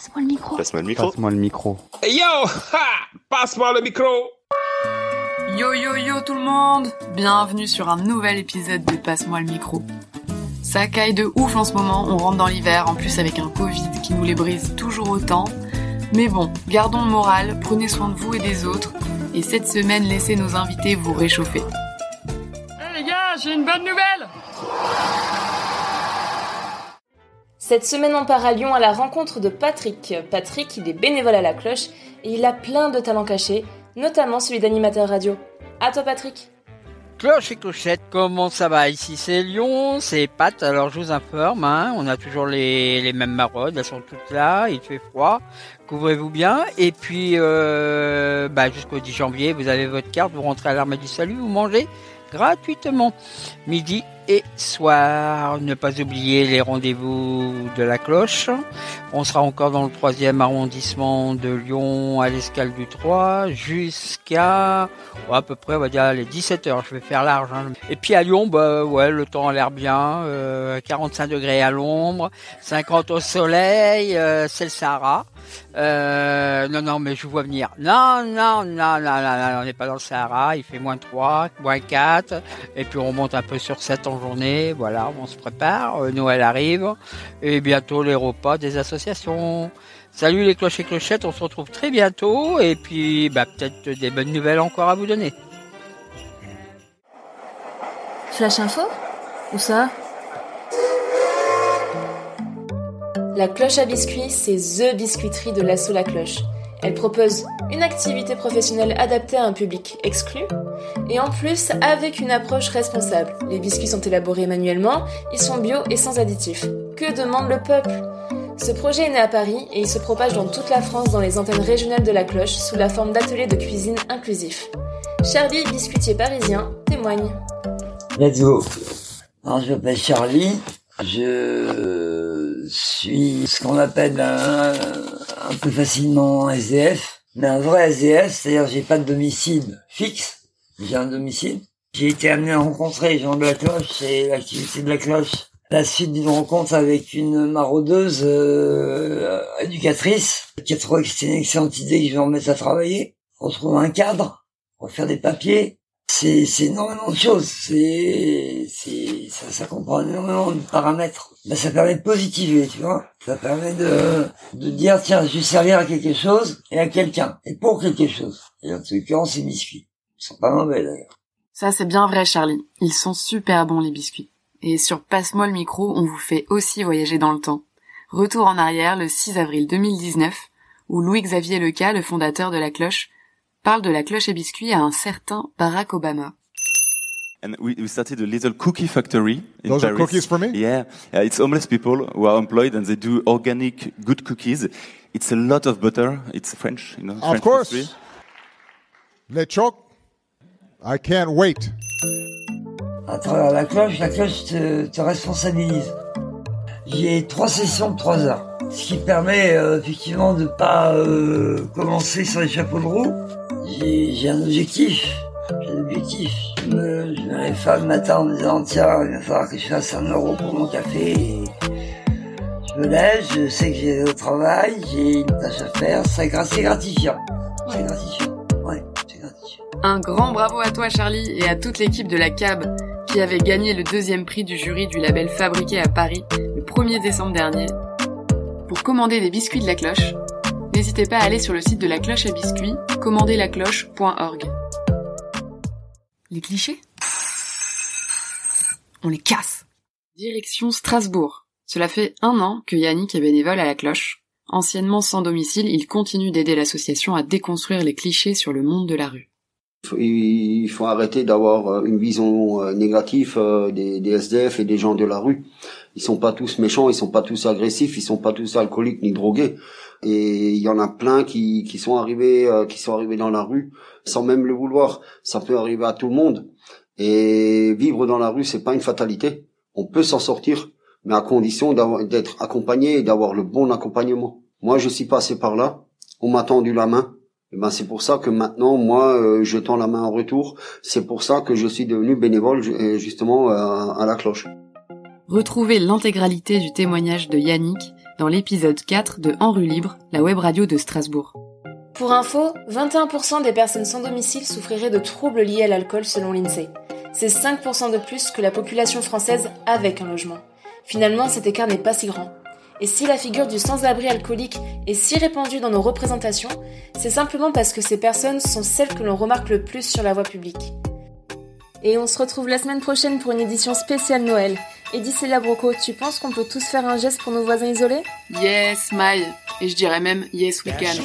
Passe-moi le micro. Passe-moi le micro. Passe-moi le micro. Hey yo ha Passe-moi le micro Yo yo yo tout le monde Bienvenue sur un nouvel épisode de Passe-moi le micro. Ça caille de ouf en ce moment, on rentre dans l'hiver, en plus avec un Covid qui nous les brise toujours autant. Mais bon, gardons le moral, prenez soin de vous et des autres, et cette semaine laissez nos invités vous réchauffer. Hey les gars, j'ai une bonne nouvelle Cette semaine, on part à Lyon à la rencontre de Patrick. Patrick, il est bénévole à la cloche et il a plein de talents cachés, notamment celui d'animateur radio. À toi, Patrick. Cloche et clochette, comment ça va Ici? C'est Lyon, c'est Pat, alors je vous informe, hein, on a toujours les, mêmes maraudes, elles sont toutes là, il fait froid, couvrez-vous bien, et puis euh, bah, jusqu'au 10 janvier, vous avez votre carte, vous rentrez à l'armée du salut, vous mangez gratuitement, midi et soir. Ne pas oublier les rendez-vous de la cloche. On sera encore dans le troisième arrondissement de Lyon à l'escale du 3 jusqu'à à peu près on va dire les 17 heures. Je vais faire large. Hein. Et puis à Lyon, bah ouais, le temps a l'air bien. Euh, 45 degrés à l'ombre, 50 au soleil. Euh, c'est le Sahara. Euh, non, non, mais je vois venir. Non, non, non, non, non, on n'est pas dans le Sahara. Il fait moins 3, moins 4. Et puis on monte un peu sur 7 en journée. Voilà, on se prépare. Euh, Noël arrive. Et bientôt les repas des associations. Salut les cloches et clochettes, on se retrouve très bientôt. Et puis, bah, peut-être des bonnes nouvelles encore à vous donner. Flash info? Où ça? La cloche à biscuits, c'est THE biscuiterie de l'assaut La Cloche. Elle propose une activité professionnelle adaptée à un public exclu et en plus avec une approche responsable. Les biscuits sont élaborés manuellement, ils sont bio et sans additifs. Que demande le peuple? Ce projet est né à Paris et il se propage dans toute la France dans les antennes régionales de la cloche sous la forme d'ateliers de cuisine inclusifs. Charlie, biscuitier parisien, témoigne. Let's go. Alors, je m'appelle Charlie. Je suis ce qu'on appelle un, peu facilement SDF, mais un vrai SDF, c'est-à-dire j'ai pas de domicile fixe, j'ai un domicile. J'ai été amené à rencontrer gens de la cloche et l'activité de la cloche. La suite d'une rencontre avec une maraudeuse euh, éducatrice qui a trouvé que c'était une excellente idée que je vais en mettre à travailler. Retrouver un cadre, refaire des papiers, c'est énormément de choses. C'est ça, ça comprend énormément de paramètres. Mais ça permet de positiver, tu vois. Ça permet de de dire tiens, je vais servir à quelque chose et à quelqu'un et pour quelque chose. Et en tout cas, c'est biscuits. Ils sont pas mauvais d'ailleurs. Ça c'est bien vrai Charlie, ils sont super bons les biscuits. Et sur Passe-moi le micro, on vous fait aussi voyager dans le temps. Retour en arrière le 6 avril 2019, où Louis-Xavier Leca, le fondateur de la cloche, parle de la cloche et biscuits à un certain Barack Obama. And we, we started a little cookie factory in Those are Paris. cookies for me? Yeah, uh, it's homeless people who are employed and they do organic good cookies. It's a lot of butter. It's French, you know. French Of course. pastry. Les chocs. I can't wait. À travers la cloche, la cloche te, te responsabilise. J'ai trois sessions de trois heures, ce qui permet euh, effectivement de pas euh, commencer sur les chapeaux de roue. J'ai un objectif. J'ai un objectif. Je me, je me lève pas le matin en me disant tiens, il va falloir que je fasse un euro pour mon café. Et je me lève, je sais que j'ai au travail, j'ai une tâche à faire. C'est gratifiant. C'est gratifiant. Ouais, c'est gratifiant. Un grand bravo à toi Charlie et à toute l'équipe de la CAB qui avait gagné le deuxième prix du jury du label Fabriqué à Paris le 1er décembre dernier. Pour commander des biscuits de la cloche, n'hésitez pas à aller sur le site de la cloche à biscuits, commanderlacloche.org. Les clichés? On les casse Direction Strasbourg. Cela fait un an que Yannick est bénévole à la cloche. Anciennement sans domicile, il continue d'aider l'association à déconstruire les clichés sur le monde de la rue. Il faut arrêter d'avoir euh, une vision euh, négative euh, des, des SDF et des gens de la rue. Ils sont pas tous méchants, ils sont pas tous agressifs, ils sont pas tous alcooliques ni drogués. Et il y en a plein qui, qui sont arrivés, euh, qui sont arrivés dans la rue sans même le vouloir. Ça peut arriver à tout le monde. Et vivre dans la rue, c'est pas une fatalité. On peut s'en sortir, mais à condition d'être accompagné et d'avoir le bon accompagnement. Moi, je suis passé par là. On m'a tendu la main. Ben c'est pour ça que maintenant moi euh, je tends la main en retour. C'est pour ça que je suis devenu bénévole euh, justement à, à la cloche. Retrouvez l'intégralité du témoignage de Yannick dans l'épisode 4 de En rue libre, la web radio de Strasbourg. Pour info, 21% des personnes sans domicile souffriraient de troubles liés à l'alcool selon l'INSEE. C'est 5% de plus que la population française avec un logement. Finalement, cet écart n'est pas si grand. Et si la figure du sans-abri alcoolique est si répandue dans nos représentations, c'est simplement parce que ces personnes sont celles que l'on remarque le plus sur la voie publique. Et on se retrouve la semaine prochaine pour une édition spéciale Noël. Et d'ici là, Broco, tu penses qu'on peut tous faire un geste pour nos voisins isolés? Yes, Maï Et je dirais même yes, we can.